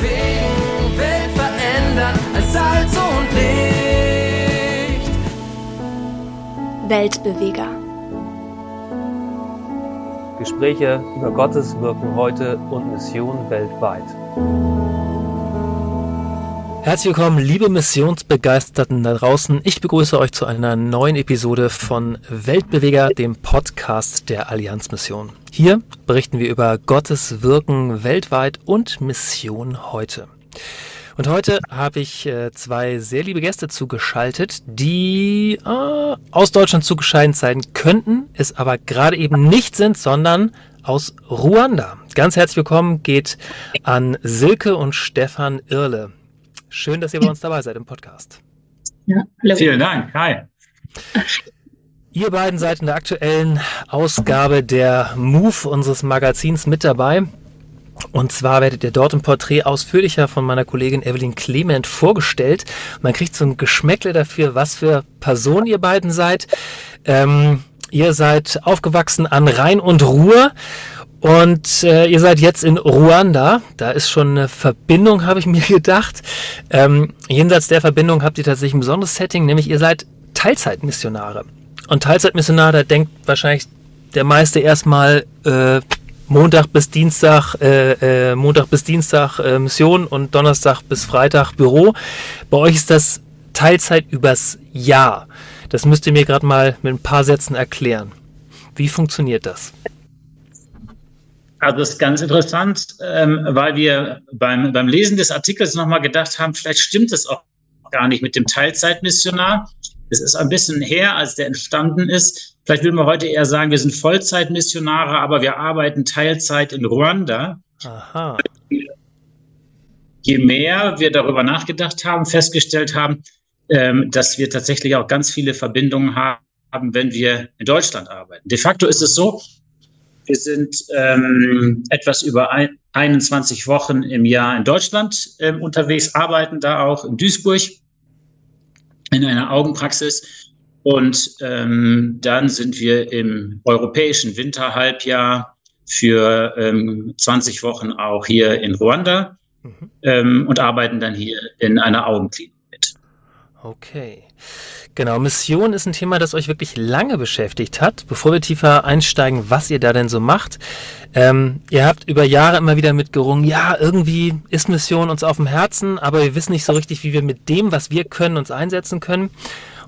bewegen, Welt verändern als Salz und Licht. Weltbeweger. Gespräche über Gottes Wirken heute und Mission weltweit. Herzlich willkommen, liebe Missionsbegeisterten da draußen. Ich begrüße euch zu einer neuen Episode von Weltbeweger, dem Podcast der Allianzmission. Hier berichten wir über Gottes Wirken weltweit und Mission heute. Und heute habe ich äh, zwei sehr liebe Gäste zugeschaltet, die äh, aus Deutschland zugeschaltet sein könnten, es aber gerade eben nicht sind, sondern aus Ruanda. Ganz herzlich willkommen geht an Silke und Stefan Irle. Schön, dass ihr bei uns dabei seid im Podcast. Ja, hallo. Vielen Dank. Hi. Ihr beiden seid in der aktuellen Ausgabe der Move unseres Magazins mit dabei. Und zwar werdet ihr dort im Porträt ausführlicher von meiner Kollegin Evelyn Clement vorgestellt. Man kriegt so ein Geschmäckle dafür, was für Personen ihr beiden seid. Ähm, ihr seid aufgewachsen an Rhein und Ruhr und äh, ihr seid jetzt in Ruanda. Da ist schon eine Verbindung, habe ich mir gedacht. Ähm, jenseits der Verbindung habt ihr tatsächlich ein besonderes Setting, nämlich ihr seid Teilzeitmissionare. Und Teilzeitmissionar, da denkt wahrscheinlich der meiste erstmal äh, Montag bis Dienstag, äh, äh, Montag bis Dienstag äh, Mission und Donnerstag bis Freitag Büro. Bei euch ist das Teilzeit übers Jahr. Das müsst ihr mir gerade mal mit ein paar Sätzen erklären. Wie funktioniert das? Also das ist ganz interessant, ähm, weil wir beim, beim Lesen des Artikels nochmal gedacht haben, vielleicht stimmt es auch gar nicht mit dem Teilzeitmissionar. Es ist ein bisschen her, als der entstanden ist. Vielleicht würden wir heute eher sagen, wir sind Vollzeitmissionare, aber wir arbeiten Teilzeit in Ruanda. Aha. Je mehr wir darüber nachgedacht haben, festgestellt haben, ähm, dass wir tatsächlich auch ganz viele Verbindungen haben, wenn wir in Deutschland arbeiten. De facto ist es so, wir sind ähm, etwas über ein, 21 Wochen im Jahr in Deutschland ähm, unterwegs, arbeiten da auch in Duisburg in einer Augenpraxis. Und ähm, dann sind wir im europäischen Winterhalbjahr für ähm, 20 Wochen auch hier in Ruanda mhm. ähm, und arbeiten dann hier in einer Augenklinik. Okay. Genau, Mission ist ein Thema, das euch wirklich lange beschäftigt hat. Bevor wir tiefer einsteigen, was ihr da denn so macht, ähm, ihr habt über Jahre immer wieder mitgerungen, ja, irgendwie ist Mission uns auf dem Herzen, aber wir wissen nicht so richtig, wie wir mit dem, was wir können, uns einsetzen können.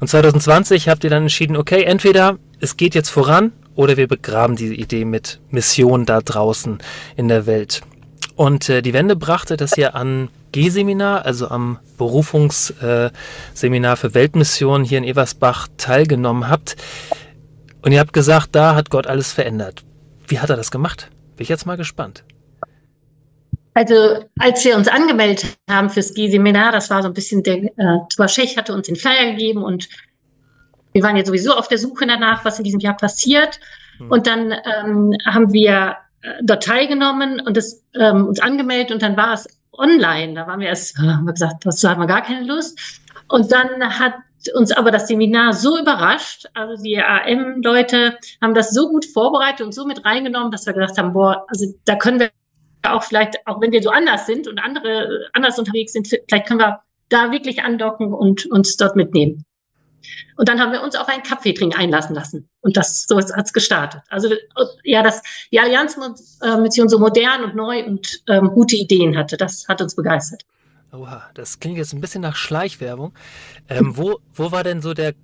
Und 2020 habt ihr dann entschieden, okay, entweder es geht jetzt voran oder wir begraben diese Idee mit Mission da draußen in der Welt. Und äh, die Wende brachte, dass ihr an G-Seminar, also am Berufungsseminar für Weltmission hier in Eversbach teilgenommen habt. Und ihr habt gesagt, da hat Gott alles verändert. Wie hat er das gemacht? Bin ich jetzt mal gespannt. Also als wir uns angemeldet haben fürs G-Seminar, das war so ein bisschen, der äh, Thomas Schech hatte uns den Flyer gegeben und wir waren ja sowieso auf der Suche danach, was in diesem Jahr passiert. Hm. Und dann ähm, haben wir äh, dort teilgenommen und das, ähm, uns angemeldet und dann war es online. Da waren wir erst, haben wir gesagt, dazu haben wir gar keine Lust. Und dann hat uns aber das Seminar so überrascht. Also die AM-Leute haben das so gut vorbereitet und so mit reingenommen, dass wir gesagt haben, boah, also da können wir auch vielleicht, auch wenn wir so anders sind und andere anders unterwegs sind, vielleicht können wir da wirklich andocken und uns dort mitnehmen. Und dann haben wir uns auf einen Kaffee trinken einlassen lassen. Und das, so hat es gestartet. Also, ja, dass die Allianzmission so modern und neu und ähm, gute Ideen hatte, das hat uns begeistert. Oha, das klingt jetzt ein bisschen nach Schleichwerbung. Ähm, wo, wo war denn so der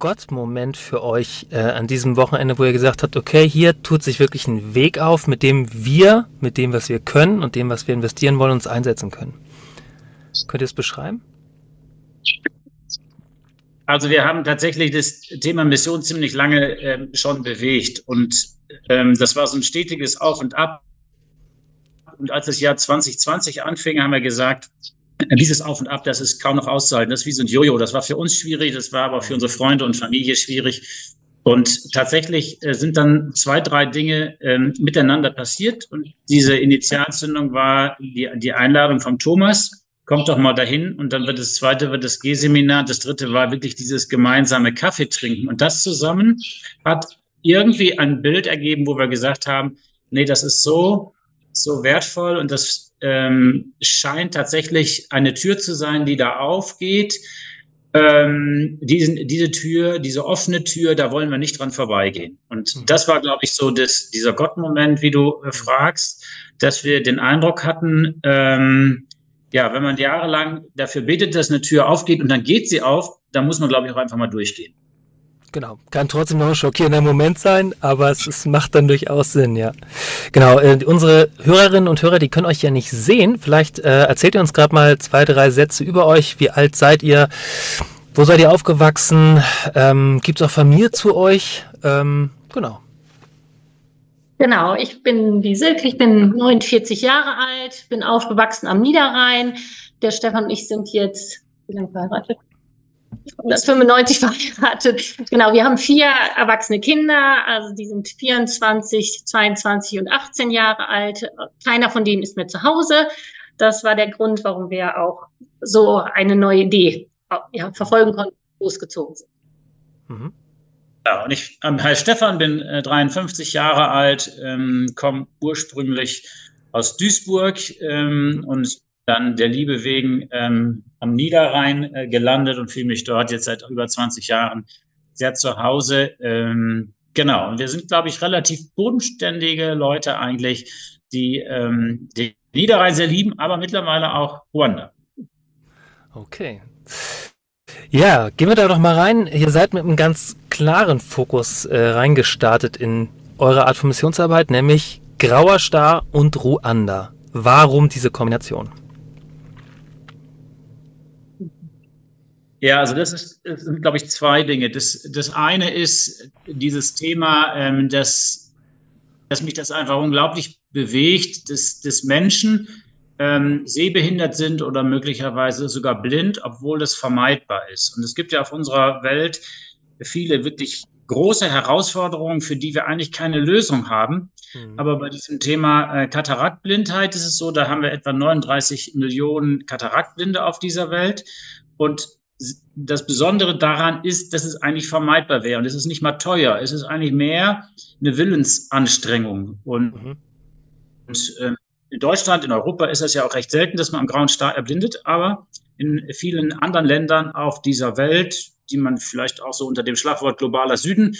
Gott-Moment für euch äh, an diesem Wochenende, wo ihr gesagt habt, okay, hier tut sich wirklich ein Weg auf, mit dem wir, mit dem, was wir können und dem, was wir investieren wollen, uns einsetzen können? Könnt ihr es beschreiben? Also wir haben tatsächlich das Thema Mission ziemlich lange ähm, schon bewegt und ähm, das war so ein stetiges Auf und Ab. Und als das Jahr 2020 anfing, haben wir gesagt, äh, dieses Auf und Ab, das ist kaum noch auszuhalten. Das ist wie so ein Jojo. Das war für uns schwierig, das war aber für unsere Freunde und Familie schwierig. Und tatsächlich äh, sind dann zwei, drei Dinge ähm, miteinander passiert. Und diese Initialzündung war die, die Einladung von Thomas, kommt doch mal dahin und dann wird das zweite wird das G-Seminar, das dritte war wirklich dieses gemeinsame Kaffee trinken und das zusammen hat irgendwie ein Bild ergeben, wo wir gesagt haben, nee, das ist so so wertvoll und das ähm, scheint tatsächlich eine Tür zu sein, die da aufgeht. Ähm, diesen, diese Tür, diese offene Tür, da wollen wir nicht dran vorbeigehen. Und mhm. das war, glaube ich, so das, dieser Gottmoment, wie du äh, fragst, dass wir den Eindruck hatten, ähm, ja, wenn man jahrelang dafür betet, dass eine Tür aufgeht und dann geht sie auf, dann muss man, glaube ich, auch einfach mal durchgehen. Genau, kann trotzdem noch ein schockierender Moment sein, aber es, es macht dann durchaus Sinn, ja. Genau, äh, unsere Hörerinnen und Hörer, die können euch ja nicht sehen. Vielleicht äh, erzählt ihr uns gerade mal zwei, drei Sätze über euch. Wie alt seid ihr? Wo seid ihr aufgewachsen? Ähm, Gibt es auch Familie zu euch? Ähm, genau. Genau, ich bin die Silke, ich bin 49 Jahre alt, bin aufgewachsen am Niederrhein. Der Stefan und ich sind jetzt, wie lange verheiratet? 95 verheiratet. Genau, wir haben vier erwachsene Kinder, also die sind 24, 22 und 18 Jahre alt. Keiner von denen ist mehr zu Hause. Das war der Grund, warum wir auch so eine neue Idee ja, verfolgen konnten, losgezogen sind. Mhm. Ja, und ich ähm, heiße Stefan, bin äh, 53 Jahre alt, ähm, komme ursprünglich aus Duisburg ähm, und dann der Liebe wegen ähm, am Niederrhein äh, gelandet und fühle mich dort jetzt seit über 20 Jahren sehr zu Hause. Ähm, genau, und wir sind, glaube ich, relativ bodenständige Leute eigentlich, die ähm, die Niederrhein sehr lieben, aber mittlerweile auch Ruanda. Okay. Ja, gehen wir da doch mal rein. Ihr seid mit einem ganz klaren Fokus äh, reingestartet in eure Art von Missionsarbeit, nämlich Grauer Star und Ruanda. Warum diese Kombination? Ja, also das, ist, das sind, glaube ich, zwei Dinge. Das, das eine ist dieses Thema, ähm, dass, dass mich das einfach unglaublich bewegt, dass, dass Menschen ähm, sehbehindert sind oder möglicherweise sogar blind, obwohl das vermeidbar ist. Und es gibt ja auf unserer Welt viele wirklich große Herausforderungen, für die wir eigentlich keine Lösung haben. Mhm. Aber bei diesem Thema äh, Kataraktblindheit ist es so, da haben wir etwa 39 Millionen Kataraktblinde auf dieser Welt. Und das Besondere daran ist, dass es eigentlich vermeidbar wäre und es ist nicht mal teuer. Es ist eigentlich mehr eine Willensanstrengung. Und, mhm. und äh, in Deutschland, in Europa ist es ja auch recht selten, dass man am grauen Star erblindet, aber in vielen anderen Ländern auf dieser Welt, die man vielleicht auch so unter dem Schlagwort globaler Süden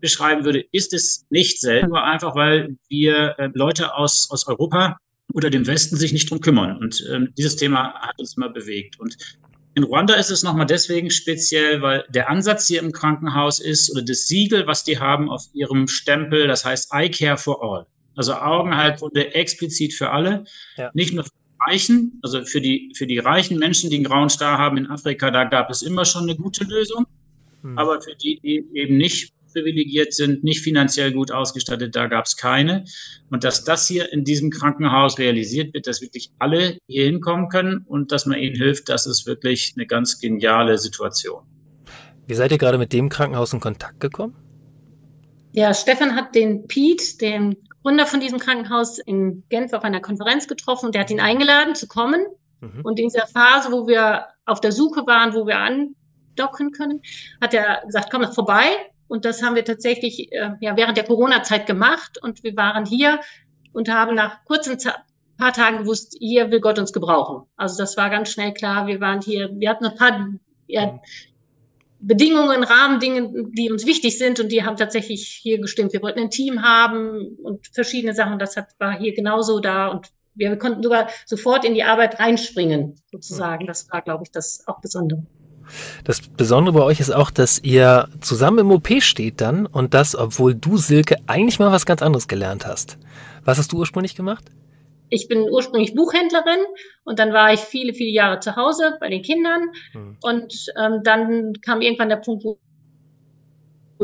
beschreiben würde, ist es nicht selber, einfach weil wir äh, Leute aus, aus Europa oder dem Westen sich nicht drum kümmern. Und ähm, dieses Thema hat uns immer bewegt. Und in Ruanda ist es nochmal deswegen speziell, weil der Ansatz hier im Krankenhaus ist oder das Siegel, was die haben auf ihrem Stempel, das heißt I Care for All. Also Augenheilkunde explizit für alle, ja. nicht nur für die Reichen, also für die, für die reichen Menschen, die einen grauen Star haben in Afrika, da gab es immer schon eine gute Lösung. Hm. Aber für die, die eben nicht privilegiert sind, nicht finanziell gut ausgestattet, da gab es keine. Und dass das hier in diesem Krankenhaus realisiert wird, dass wirklich alle hier hinkommen können und dass man ihnen hilft, das ist wirklich eine ganz geniale Situation. Wie seid ihr gerade mit dem Krankenhaus in Kontakt gekommen? Ja, Stefan hat den Pete, den Gründer von diesem Krankenhaus, in Genf auf einer Konferenz getroffen und der hat ihn eingeladen zu kommen. Mhm. Und in dieser Phase, wo wir auf der Suche waren, wo wir andocken können, hat er gesagt, komm vorbei. Und das haben wir tatsächlich äh, ja, während der Corona-Zeit gemacht. Und wir waren hier und haben nach kurzen Z paar Tagen gewusst, hier will Gott uns gebrauchen. Also das war ganz schnell klar. Wir waren hier, wir hatten ein paar ja, Bedingungen, Rahmendinge, die uns wichtig sind und die haben tatsächlich hier gestimmt. Wir wollten ein Team haben und verschiedene Sachen. Das hat, war hier genauso da und wir konnten sogar sofort in die Arbeit reinspringen, sozusagen. Das war, glaube ich, das auch Besondere. Das Besondere bei euch ist auch, dass ihr zusammen im OP steht dann und das, obwohl du, Silke, eigentlich mal was ganz anderes gelernt hast. Was hast du ursprünglich gemacht? Ich bin ursprünglich Buchhändlerin und dann war ich viele, viele Jahre zu Hause bei den Kindern. Hm. Und ähm, dann kam irgendwann der Punkt, wo wo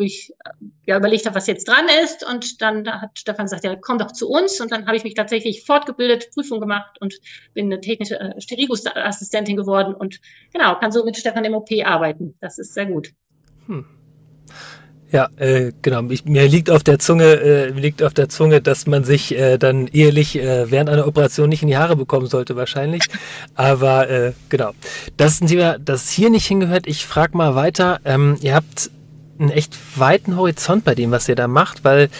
ich äh, ja, überlegt habe, was jetzt dran ist. Und dann hat Stefan gesagt, ja, komm doch zu uns. Und dann habe ich mich tatsächlich fortgebildet, Prüfung gemacht und bin eine technische äh, Sterigusassistentin geworden und genau, kann so mit Stefan im OP arbeiten. Das ist sehr gut. Hm. Ja, äh, genau. Ich, mir liegt auf der Zunge, äh, liegt auf der Zunge, dass man sich äh, dann ehelich äh, während einer Operation nicht in die Haare bekommen sollte, wahrscheinlich. Aber äh, genau, das ist ein Thema, das hier nicht hingehört. Ich frage mal weiter. Ähm, ihr habt einen echt weiten Horizont bei dem, was ihr da macht, weil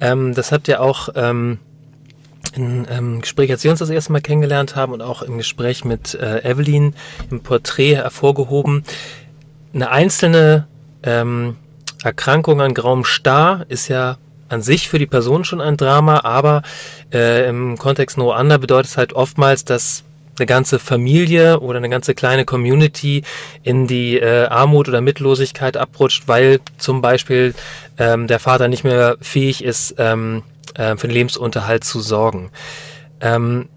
ähm, das habt ihr auch ähm, im ähm, Gespräch, als wir uns das erste Mal kennengelernt haben und auch im Gespräch mit äh, Evelyn im Porträt hervorgehoben. Eine einzelne ähm, Erkrankung an grauem Star ist ja an sich für die Person schon ein Drama, aber äh, im Kontext Ruanda bedeutet es halt oftmals, dass eine ganze Familie oder eine ganze kleine Community in die äh, Armut oder Mittellosigkeit abrutscht, weil zum Beispiel ähm, der Vater nicht mehr fähig ist, ähm, äh, für den Lebensunterhalt zu sorgen. Ähm,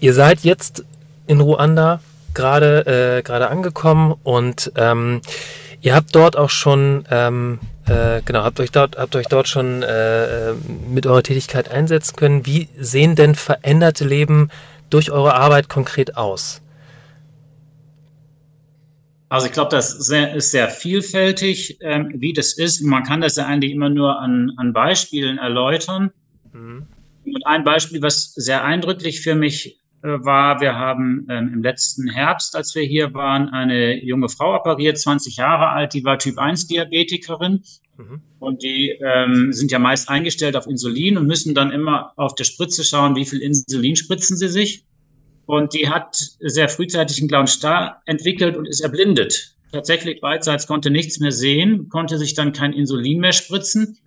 ihr seid jetzt in Ruanda gerade äh, gerade angekommen und ähm, ihr habt dort auch schon ähm, äh, genau habt euch dort habt euch dort schon äh, äh mit eurer Tätigkeit einsetzen können. Wie sehen denn veränderte Leben durch eure Arbeit konkret aus? Also ich glaube, das ist sehr vielfältig, ähm, wie das ist. Man kann das ja eigentlich immer nur an, an Beispielen erläutern. Mhm. Und ein Beispiel, was sehr eindrücklich für mich war, wir haben ähm, im letzten Herbst, als wir hier waren, eine junge Frau operiert, 20 Jahre alt, die war Typ 1 Diabetikerin. Mhm. Und die ähm, sind ja meist eingestellt auf Insulin und müssen dann immer auf der Spritze schauen, wie viel Insulin spritzen sie sich. Und die hat sehr frühzeitig einen blauen Star entwickelt und ist erblindet. Tatsächlich beidseits konnte nichts mehr sehen, konnte sich dann kein Insulin mehr spritzen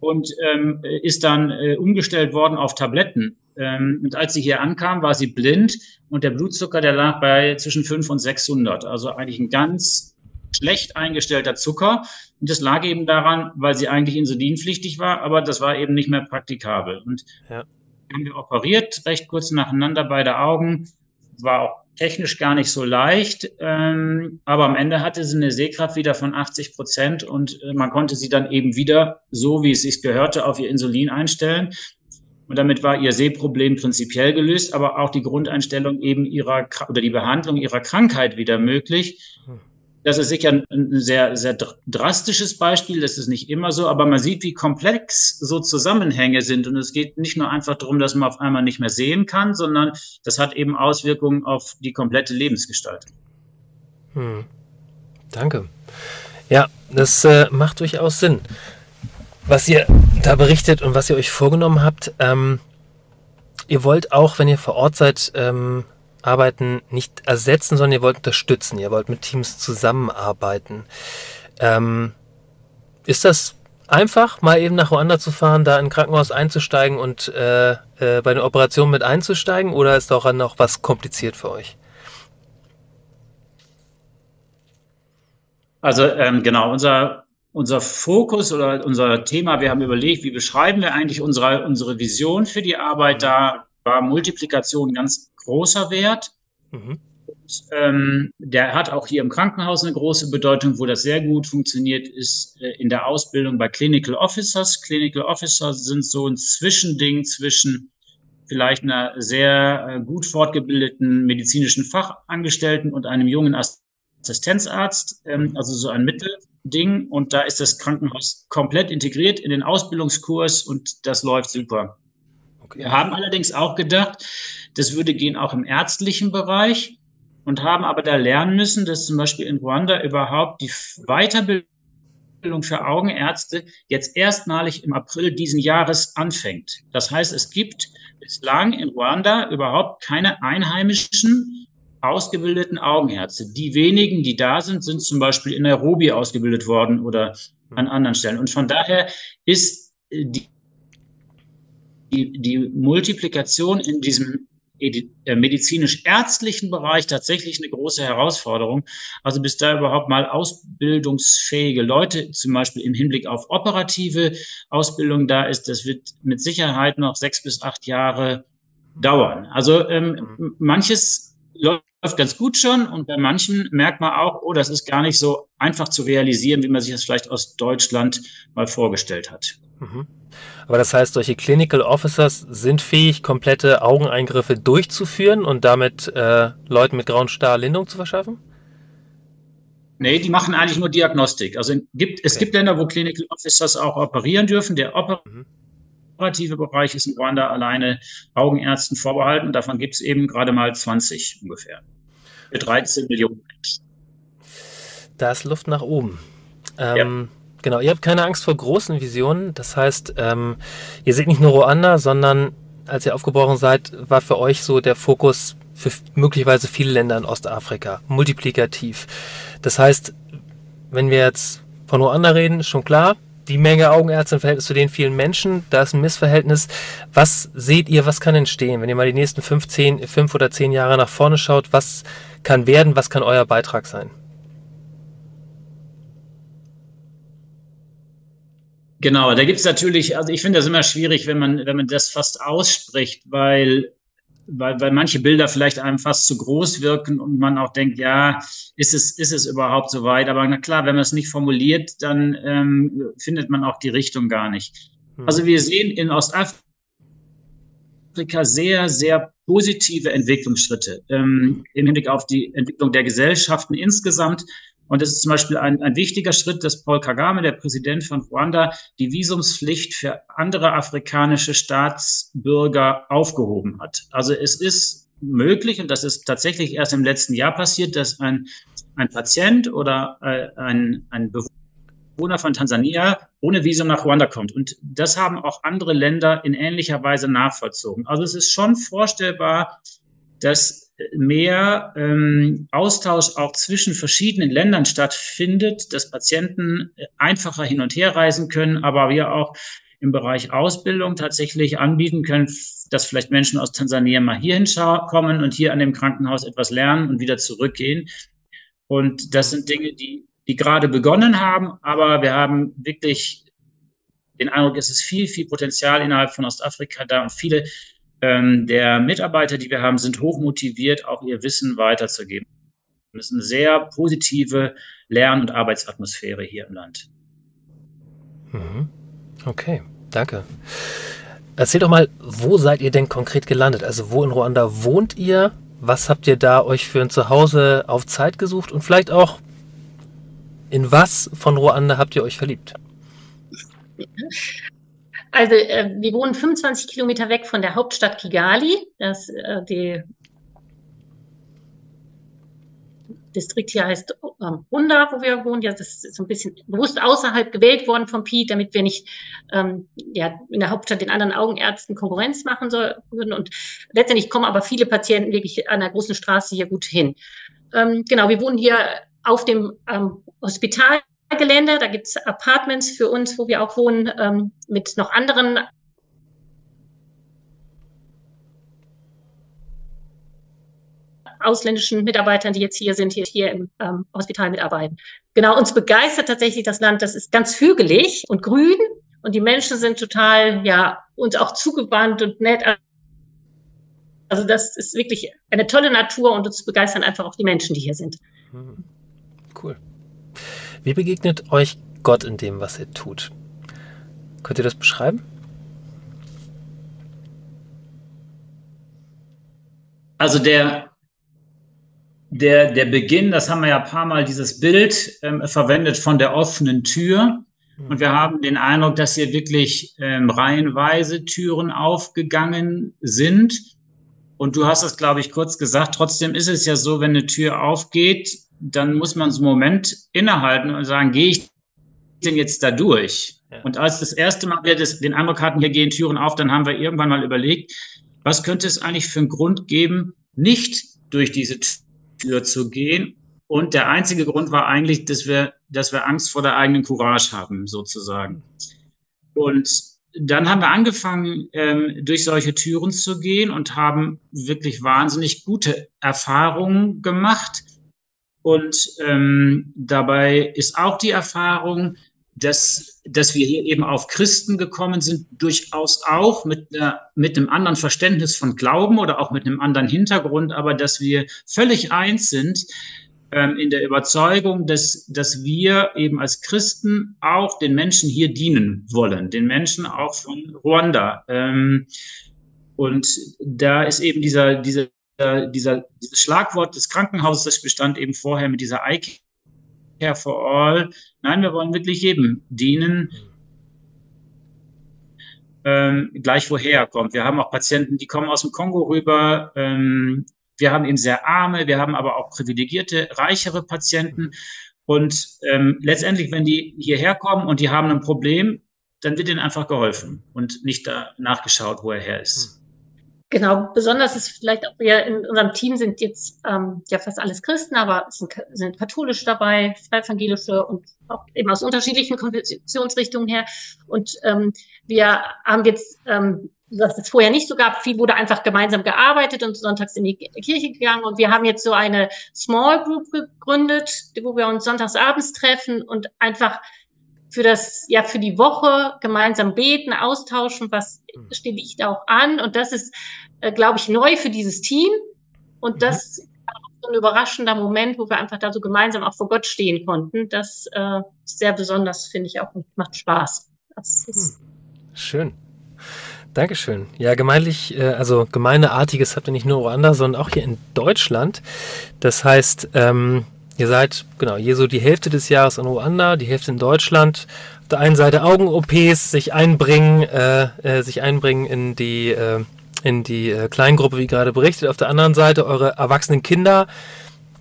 und ähm, ist dann äh, umgestellt worden auf Tabletten. Ähm, und als sie hier ankam, war sie blind und der Blutzucker, der lag bei zwischen 5 und 600. Also eigentlich ein ganz schlecht eingestellter Zucker. Und das lag eben daran, weil sie eigentlich insulinpflichtig war, aber das war eben nicht mehr praktikabel. Und ja haben wir operiert, recht kurz nacheinander beide Augen. War auch technisch gar nicht so leicht, ähm, aber am Ende hatte sie eine Sehkraft wieder von 80 Prozent und äh, man konnte sie dann eben wieder, so wie es sich gehörte, auf ihr Insulin einstellen. Und damit war ihr Sehproblem prinzipiell gelöst, aber auch die Grundeinstellung eben ihrer oder die Behandlung ihrer Krankheit wieder möglich. Hm. Das ist sicher ein, sehr, sehr drastisches Beispiel. Das ist nicht immer so, aber man sieht, wie komplex so Zusammenhänge sind. Und es geht nicht nur einfach darum, dass man auf einmal nicht mehr sehen kann, sondern das hat eben Auswirkungen auf die komplette Lebensgestaltung. Hm. Danke. Ja, das äh, macht durchaus Sinn. Was ihr da berichtet und was ihr euch vorgenommen habt, ähm, ihr wollt auch, wenn ihr vor Ort seid, ähm, Arbeiten nicht ersetzen, sondern ihr wollt unterstützen. Ihr wollt mit Teams zusammenarbeiten. Ähm, ist das einfach, mal eben nach Ruanda zu fahren, da in ein Krankenhaus einzusteigen und äh, äh, bei der Operation mit einzusteigen? Oder ist auch noch was kompliziert für euch? Also ähm, genau, unser, unser Fokus oder unser Thema, wir haben überlegt, wie beschreiben wir eigentlich unsere, unsere Vision für die Arbeit. Da war Multiplikation ganz großer Wert. Mhm. Und, ähm, der hat auch hier im Krankenhaus eine große Bedeutung, wo das sehr gut funktioniert, ist äh, in der Ausbildung bei Clinical Officers. Clinical Officers sind so ein Zwischending zwischen vielleicht einer sehr äh, gut fortgebildeten medizinischen Fachangestellten und einem jungen Assistenzarzt, ähm, also so ein Mittelding. Und da ist das Krankenhaus komplett integriert in den Ausbildungskurs und das läuft super. Okay. Wir haben allerdings auch gedacht, das würde gehen auch im ärztlichen Bereich und haben aber da lernen müssen, dass zum Beispiel in Ruanda überhaupt die Weiterbildung für Augenärzte jetzt erstmalig im April diesen Jahres anfängt. Das heißt, es gibt bislang in Ruanda überhaupt keine einheimischen ausgebildeten Augenärzte. Die wenigen, die da sind, sind zum Beispiel in Nairobi ausgebildet worden oder an anderen Stellen. Und von daher ist die die, die Multiplikation in diesem äh, medizinisch-ärztlichen Bereich tatsächlich eine große Herausforderung. Also bis da überhaupt mal ausbildungsfähige Leute, zum Beispiel im Hinblick auf operative Ausbildung da ist, das wird mit Sicherheit noch sechs bis acht Jahre dauern. Also ähm, mhm. manches läuft ganz gut schon und bei manchen merkt man auch, oh, das ist gar nicht so einfach zu realisieren, wie man sich das vielleicht aus Deutschland mal vorgestellt hat. Mhm. Aber das heißt, solche Clinical Officers sind fähig, komplette Augeneingriffe durchzuführen und damit äh, Leuten mit grauen Star Lindung zu verschaffen? Nee, die machen eigentlich nur Diagnostik. Also gibt, es okay. gibt Länder, wo Clinical Officers auch operieren dürfen. Der mhm. Operative. Bereich ist in Rwanda alleine Augenärzten vorbehalten. Davon gibt es eben gerade mal 20 ungefähr. Für 13 Millionen Menschen. Da ist Luft nach oben. Ähm, ja. Genau, ihr habt keine Angst vor großen Visionen. Das heißt, ähm, ihr seht nicht nur Ruanda, sondern als ihr aufgebrochen seid, war für euch so der Fokus für möglicherweise viele Länder in Ostafrika, multiplikativ. Das heißt, wenn wir jetzt von Ruanda reden, ist schon klar, die Menge Augenärzte im Verhältnis zu den vielen Menschen, da ist ein Missverhältnis. Was seht ihr, was kann entstehen, wenn ihr mal die nächsten fünf, zehn, fünf oder zehn Jahre nach vorne schaut? Was kann werden, was kann euer Beitrag sein? Genau, da gibt es natürlich, also ich finde das immer schwierig, wenn man, wenn man das fast ausspricht, weil, weil, weil manche Bilder vielleicht einem fast zu groß wirken und man auch denkt, ja, ist es, ist es überhaupt so weit? Aber na klar, wenn man es nicht formuliert, dann ähm, findet man auch die Richtung gar nicht. Hm. Also wir sehen in Ostafrika sehr, sehr positive Entwicklungsschritte ähm, im Hinblick auf die Entwicklung der Gesellschaften insgesamt und es ist zum Beispiel ein, ein wichtiger Schritt, dass Paul Kagame, der Präsident von Ruanda, die Visumspflicht für andere afrikanische Staatsbürger aufgehoben hat. Also es ist möglich, und das ist tatsächlich erst im letzten Jahr passiert, dass ein, ein Patient oder äh, ein, ein Bewohner von Tansania ohne Visum nach Ruanda kommt. Und das haben auch andere Länder in ähnlicher Weise nachvollzogen. Also es ist schon vorstellbar, dass mehr ähm, Austausch auch zwischen verschiedenen Ländern stattfindet, dass Patienten äh, einfacher hin und her reisen können, aber wir auch im Bereich Ausbildung tatsächlich anbieten können, dass vielleicht Menschen aus Tansania mal hierhin kommen und hier an dem Krankenhaus etwas lernen und wieder zurückgehen. Und das sind Dinge, die, die gerade begonnen haben, aber wir haben wirklich den Eindruck, es ist viel, viel Potenzial innerhalb von Ostafrika da und viele ähm, der Mitarbeiter, die wir haben, sind hoch motiviert, auch ihr Wissen weiterzugeben. Das ist eine sehr positive Lern- und Arbeitsatmosphäre hier im Land. Mhm. Okay, danke. Erzähl doch mal, wo seid ihr denn konkret gelandet? Also wo in Ruanda wohnt ihr? Was habt ihr da euch für ein Zuhause auf Zeit gesucht? Und vielleicht auch, in was von Ruanda habt ihr euch verliebt? Also äh, wir wohnen 25 Kilometer weg von der Hauptstadt Kigali. Das äh, die Distrikt hier heißt ähm, Runda, wo wir wohnen. Ja, das ist so ein bisschen bewusst außerhalb gewählt worden vom Piet, damit wir nicht ähm, ja, in der Hauptstadt den anderen Augenärzten Konkurrenz machen soll, würden. Und letztendlich kommen aber viele Patienten wirklich an der großen Straße hier gut hin. Ähm, genau, wir wohnen hier auf dem ähm, Hospital Gelände. Da gibt es Apartments für uns, wo wir auch wohnen, ähm, mit noch anderen ausländischen Mitarbeitern, die jetzt hier sind, hier, hier im ähm, Hospital mitarbeiten. Genau, uns begeistert tatsächlich das Land. Das ist ganz hügelig und grün und die Menschen sind total, ja, uns auch zugewandt und nett. Also das ist wirklich eine tolle Natur und uns begeistern einfach auch die Menschen, die hier sind. Hm. Cool. Wie begegnet euch Gott in dem, was ihr tut? Könnt ihr das beschreiben? Also der, der, der Beginn, das haben wir ja ein paar Mal dieses Bild ähm, verwendet von der offenen Tür. Und wir haben den Eindruck, dass hier wirklich ähm, reihenweise Türen aufgegangen sind. Und du hast es, glaube ich, kurz gesagt. Trotzdem ist es ja so, wenn eine Tür aufgeht, dann muss man so einen Moment innehalten und sagen, gehe ich denn jetzt da durch? Ja. Und als das erste Mal wir das, den Eindruck hatten, hier gehen Türen auf, dann haben wir irgendwann mal überlegt, was könnte es eigentlich für einen Grund geben, nicht durch diese Tür zu gehen? Und der einzige Grund war eigentlich, dass wir, dass wir Angst vor der eigenen Courage haben, sozusagen. Und dann haben wir angefangen, ähm, durch solche Türen zu gehen und haben wirklich wahnsinnig gute Erfahrungen gemacht und ähm, dabei ist auch die Erfahrung, dass, dass wir hier eben auf Christen gekommen sind, durchaus auch mit, einer, mit einem anderen Verständnis von Glauben oder auch mit einem anderen Hintergrund, aber dass wir völlig eins sind ähm, in der Überzeugung, dass, dass wir eben als Christen auch den Menschen hier dienen wollen, den Menschen auch von Ruanda. Ähm, und da ist eben dieser, dieser dieser, dieses Schlagwort des Krankenhauses, das bestand eben vorher mit dieser I Care for All. Nein, wir wollen wirklich jedem dienen, ähm, gleich woher kommt. Wir haben auch Patienten, die kommen aus dem Kongo rüber. Ähm, wir haben eben sehr arme, wir haben aber auch privilegierte, reichere Patienten. Und ähm, letztendlich, wenn die hierher kommen und die haben ein Problem, dann wird ihnen einfach geholfen und nicht da nachgeschaut, wo er her ist. Genau, besonders ist vielleicht auch wir in unserem Team sind jetzt ähm, ja fast alles Christen, aber es sind, sind katholisch dabei, evangelische und auch eben aus unterschiedlichen Konfessionsrichtungen her. Und ähm, wir haben jetzt, ähm, was es vorher nicht so gab, viel wurde einfach gemeinsam gearbeitet und sonntags in die Kirche gegangen. Und wir haben jetzt so eine Small Group gegründet, wo wir uns sonntags abends treffen und einfach für das, ja, für die Woche gemeinsam beten, austauschen, was mhm. steht ich da auch an. Und das ist, äh, glaube ich, neu für dieses Team. Und mhm. das ist so ein überraschender Moment, wo wir einfach da so gemeinsam auch vor Gott stehen konnten. Das äh, ist sehr besonders, finde ich auch, und macht Spaß. Hm. Schön. Dankeschön. Ja, gemeinlich, äh, also Gemeindeartiges habt ihr nicht nur woanders, sondern auch hier in Deutschland. Das heißt, ähm, Ihr seid, genau, hier so die Hälfte des Jahres in Ruanda, die Hälfte in Deutschland. Auf der einen Seite Augen-OPs, sich einbringen, äh, äh, sich einbringen in die, äh, in die äh, Kleingruppe, wie gerade berichtet. Auf der anderen Seite eure erwachsenen Kinder,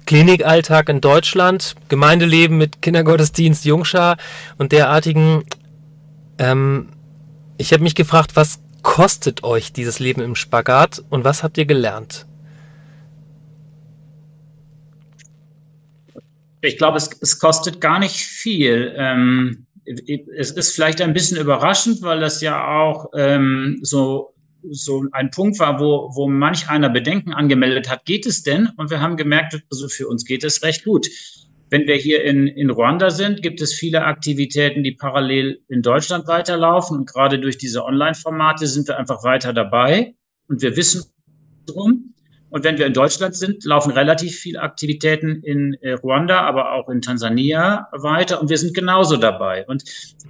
Klinikalltag in Deutschland, Gemeindeleben mit Kindergottesdienst, Jungschar und derartigen. Ähm, ich habe mich gefragt, was kostet euch dieses Leben im Spagat und was habt ihr gelernt? Ich glaube, es, es kostet gar nicht viel. Ähm, es ist vielleicht ein bisschen überraschend, weil das ja auch ähm, so, so ein Punkt war, wo, wo manch einer Bedenken angemeldet hat, geht es denn? Und wir haben gemerkt, also für uns geht es recht gut. Wenn wir hier in, in Ruanda sind, gibt es viele Aktivitäten, die parallel in Deutschland weiterlaufen. Und gerade durch diese Online-Formate sind wir einfach weiter dabei. Und wir wissen drum. Und wenn wir in Deutschland sind, laufen relativ viele Aktivitäten in äh, Ruanda, aber auch in Tansania weiter. Und wir sind genauso dabei. Und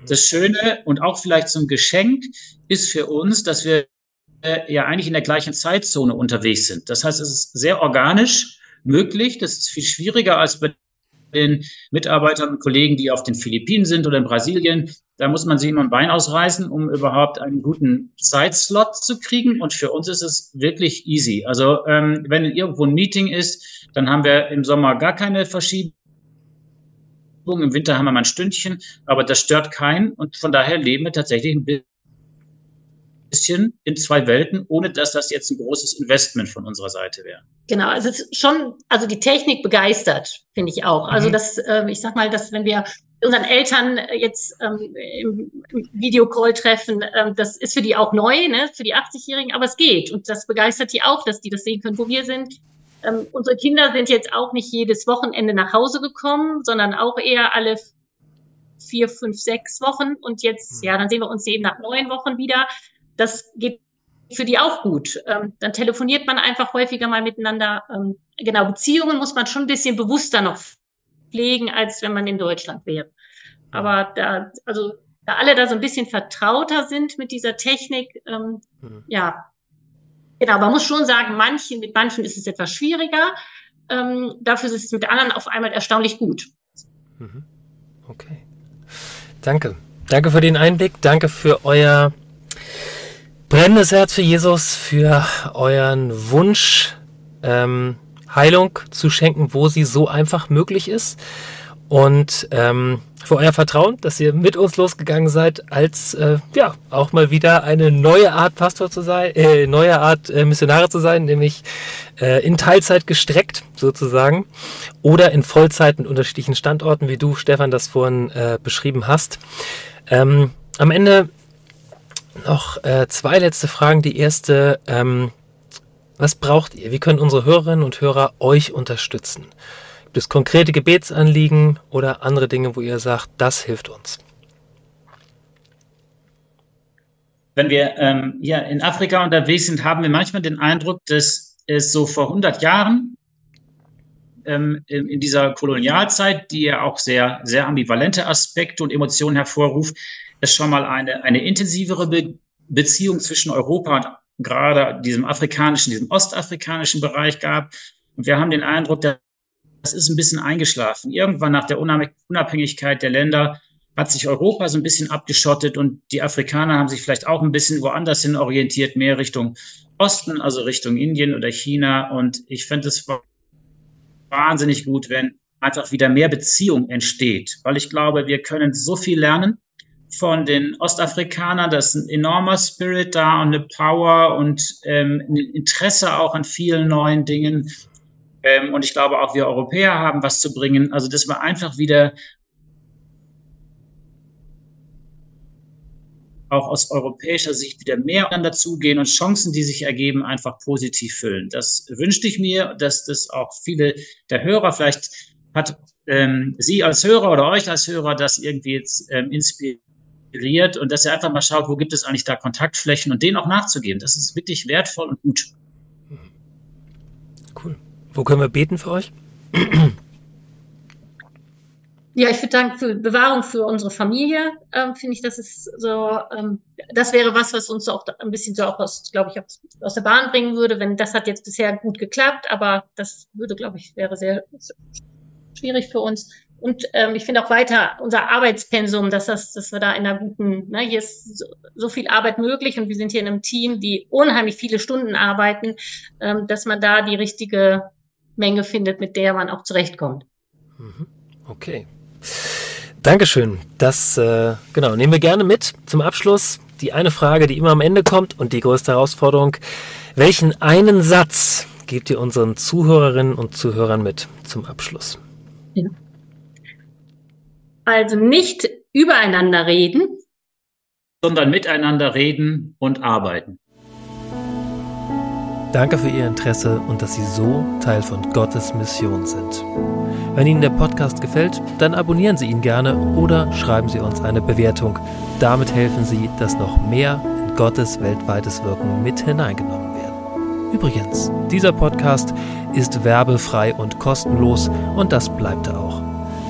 das Schöne und auch vielleicht ein Geschenk ist für uns, dass wir äh, ja eigentlich in der gleichen Zeitzone unterwegs sind. Das heißt, es ist sehr organisch möglich. Das ist viel schwieriger als bei den Mitarbeitern und Kollegen, die auf den Philippinen sind oder in Brasilien. Da muss man sich immer ein Bein ausreißen, um überhaupt einen guten Zeitslot zu kriegen. Und für uns ist es wirklich easy. Also ähm, wenn irgendwo ein Meeting ist, dann haben wir im Sommer gar keine Verschiebung. Im Winter haben wir mal ein Stündchen, aber das stört keinen. Und von daher leben wir tatsächlich ein bisschen bisschen in zwei Welten, ohne dass das jetzt ein großes Investment von unserer Seite wäre. Genau, also es ist schon, also die Technik begeistert, finde ich auch. Also mhm. das, äh, ich sag mal, dass wenn wir unseren Eltern jetzt ähm, im, im Videocall treffen, ähm, das ist für die auch neu, ne, für die 80-Jährigen, aber es geht und das begeistert die auch, dass die das sehen können, wo wir sind. Ähm, unsere Kinder sind jetzt auch nicht jedes Wochenende nach Hause gekommen, sondern auch eher alle vier, fünf, sechs Wochen und jetzt, mhm. ja, dann sehen wir uns eben nach neun Wochen wieder das geht für die auch gut. Ähm, dann telefoniert man einfach häufiger mal miteinander. Ähm, genau, Beziehungen muss man schon ein bisschen bewusster noch pflegen, als wenn man in Deutschland wäre. Aber da, also da alle da so ein bisschen vertrauter sind mit dieser Technik, ähm, mhm. ja, genau, man muss schon sagen, manchen, mit manchen ist es etwas schwieriger. Ähm, dafür ist es mit anderen auf einmal erstaunlich gut. Mhm. Okay. Danke. Danke für den Einblick. Danke für euer brennendes Herz für Jesus, für euren Wunsch, ähm, Heilung zu schenken, wo sie so einfach möglich ist. Und ähm, für euer Vertrauen, dass ihr mit uns losgegangen seid, als äh, ja auch mal wieder eine neue Art Pastor zu sein, äh, neue Art äh, Missionare zu sein, nämlich äh, in Teilzeit gestreckt sozusagen oder in Vollzeit mit unterschiedlichen Standorten, wie du Stefan das vorhin äh, beschrieben hast. Ähm, am Ende noch äh, zwei letzte Fragen. Die erste, ähm, was braucht ihr? Wie können unsere Hörerinnen und Hörer euch unterstützen? Gibt es konkrete Gebetsanliegen oder andere Dinge, wo ihr sagt, das hilft uns? Wenn wir ähm, ja, in Afrika unterwegs sind, haben wir manchmal den Eindruck, dass es so vor 100 Jahren ähm, in, dieser Kolonialzeit, die ja auch sehr, sehr ambivalente Aspekte und Emotionen hervorruft, es schon mal eine, eine intensivere Be Beziehung zwischen Europa und gerade diesem afrikanischen, diesem ostafrikanischen Bereich gab. Und wir haben den Eindruck, das ist ein bisschen eingeschlafen. Irgendwann nach der Unabhängigkeit der Länder hat sich Europa so ein bisschen abgeschottet und die Afrikaner haben sich vielleicht auch ein bisschen woanders hin orientiert, mehr Richtung Osten, also Richtung Indien oder China. Und ich fände es wahnsinnig gut, wenn einfach wieder mehr Beziehung entsteht. Weil ich glaube, wir können so viel lernen von den Ostafrikanern. Da ist ein enormer Spirit da und eine Power und ähm, ein Interesse auch an vielen neuen Dingen. Ähm, und ich glaube auch, wir Europäer haben was zu bringen. Also, dass wir einfach wieder auch aus europäischer Sicht wieder mehr aufeinander zugehen und Chancen, die sich ergeben, einfach positiv füllen. Das wünschte ich mir, dass das auch viele der Hörer vielleicht hat ähm, Sie als Hörer oder euch als Hörer das irgendwie jetzt ähm, inspiriert und dass ihr einfach mal schaut, wo gibt es eigentlich da Kontaktflächen und denen auch nachzugeben. Das ist wirklich wertvoll und gut. Cool. Wo können wir beten für euch? Ja, ich würde sagen, für Bewahrung für unsere Familie ähm, finde ich, das ist so, ähm, das wäre was, was uns auch ein bisschen so auch aus, glaube ich, aus, aus der Bahn bringen würde, wenn das hat jetzt bisher gut geklappt, aber das würde, glaube ich, wäre sehr schwierig für uns. Und ähm, ich finde auch weiter unser Arbeitspensum, dass das, dass wir da in einer guten, ne, hier ist so, so viel Arbeit möglich und wir sind hier in einem Team, die unheimlich viele Stunden arbeiten, ähm, dass man da die richtige Menge findet, mit der man auch zurechtkommt. Mhm. Okay. Dankeschön. Das äh, genau nehmen wir gerne mit zum Abschluss. Die eine Frage, die immer am Ende kommt und die größte Herausforderung: Welchen einen Satz gebt ihr unseren Zuhörerinnen und Zuhörern mit zum Abschluss? Ja. Also nicht übereinander reden, sondern miteinander reden und arbeiten. Danke für Ihr Interesse und dass Sie so Teil von Gottes Mission sind. Wenn Ihnen der Podcast gefällt, dann abonnieren Sie ihn gerne oder schreiben Sie uns eine Bewertung. Damit helfen Sie, dass noch mehr in Gottes weltweites Wirken mit hineingenommen werden. Übrigens, dieser Podcast ist werbefrei und kostenlos und das bleibt er auch.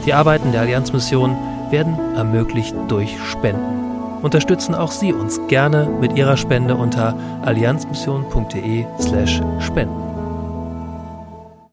Die Arbeiten der Allianzmission werden ermöglicht durch Spenden unterstützen auch Sie uns gerne mit Ihrer Spende unter allianzmission.de/spenden.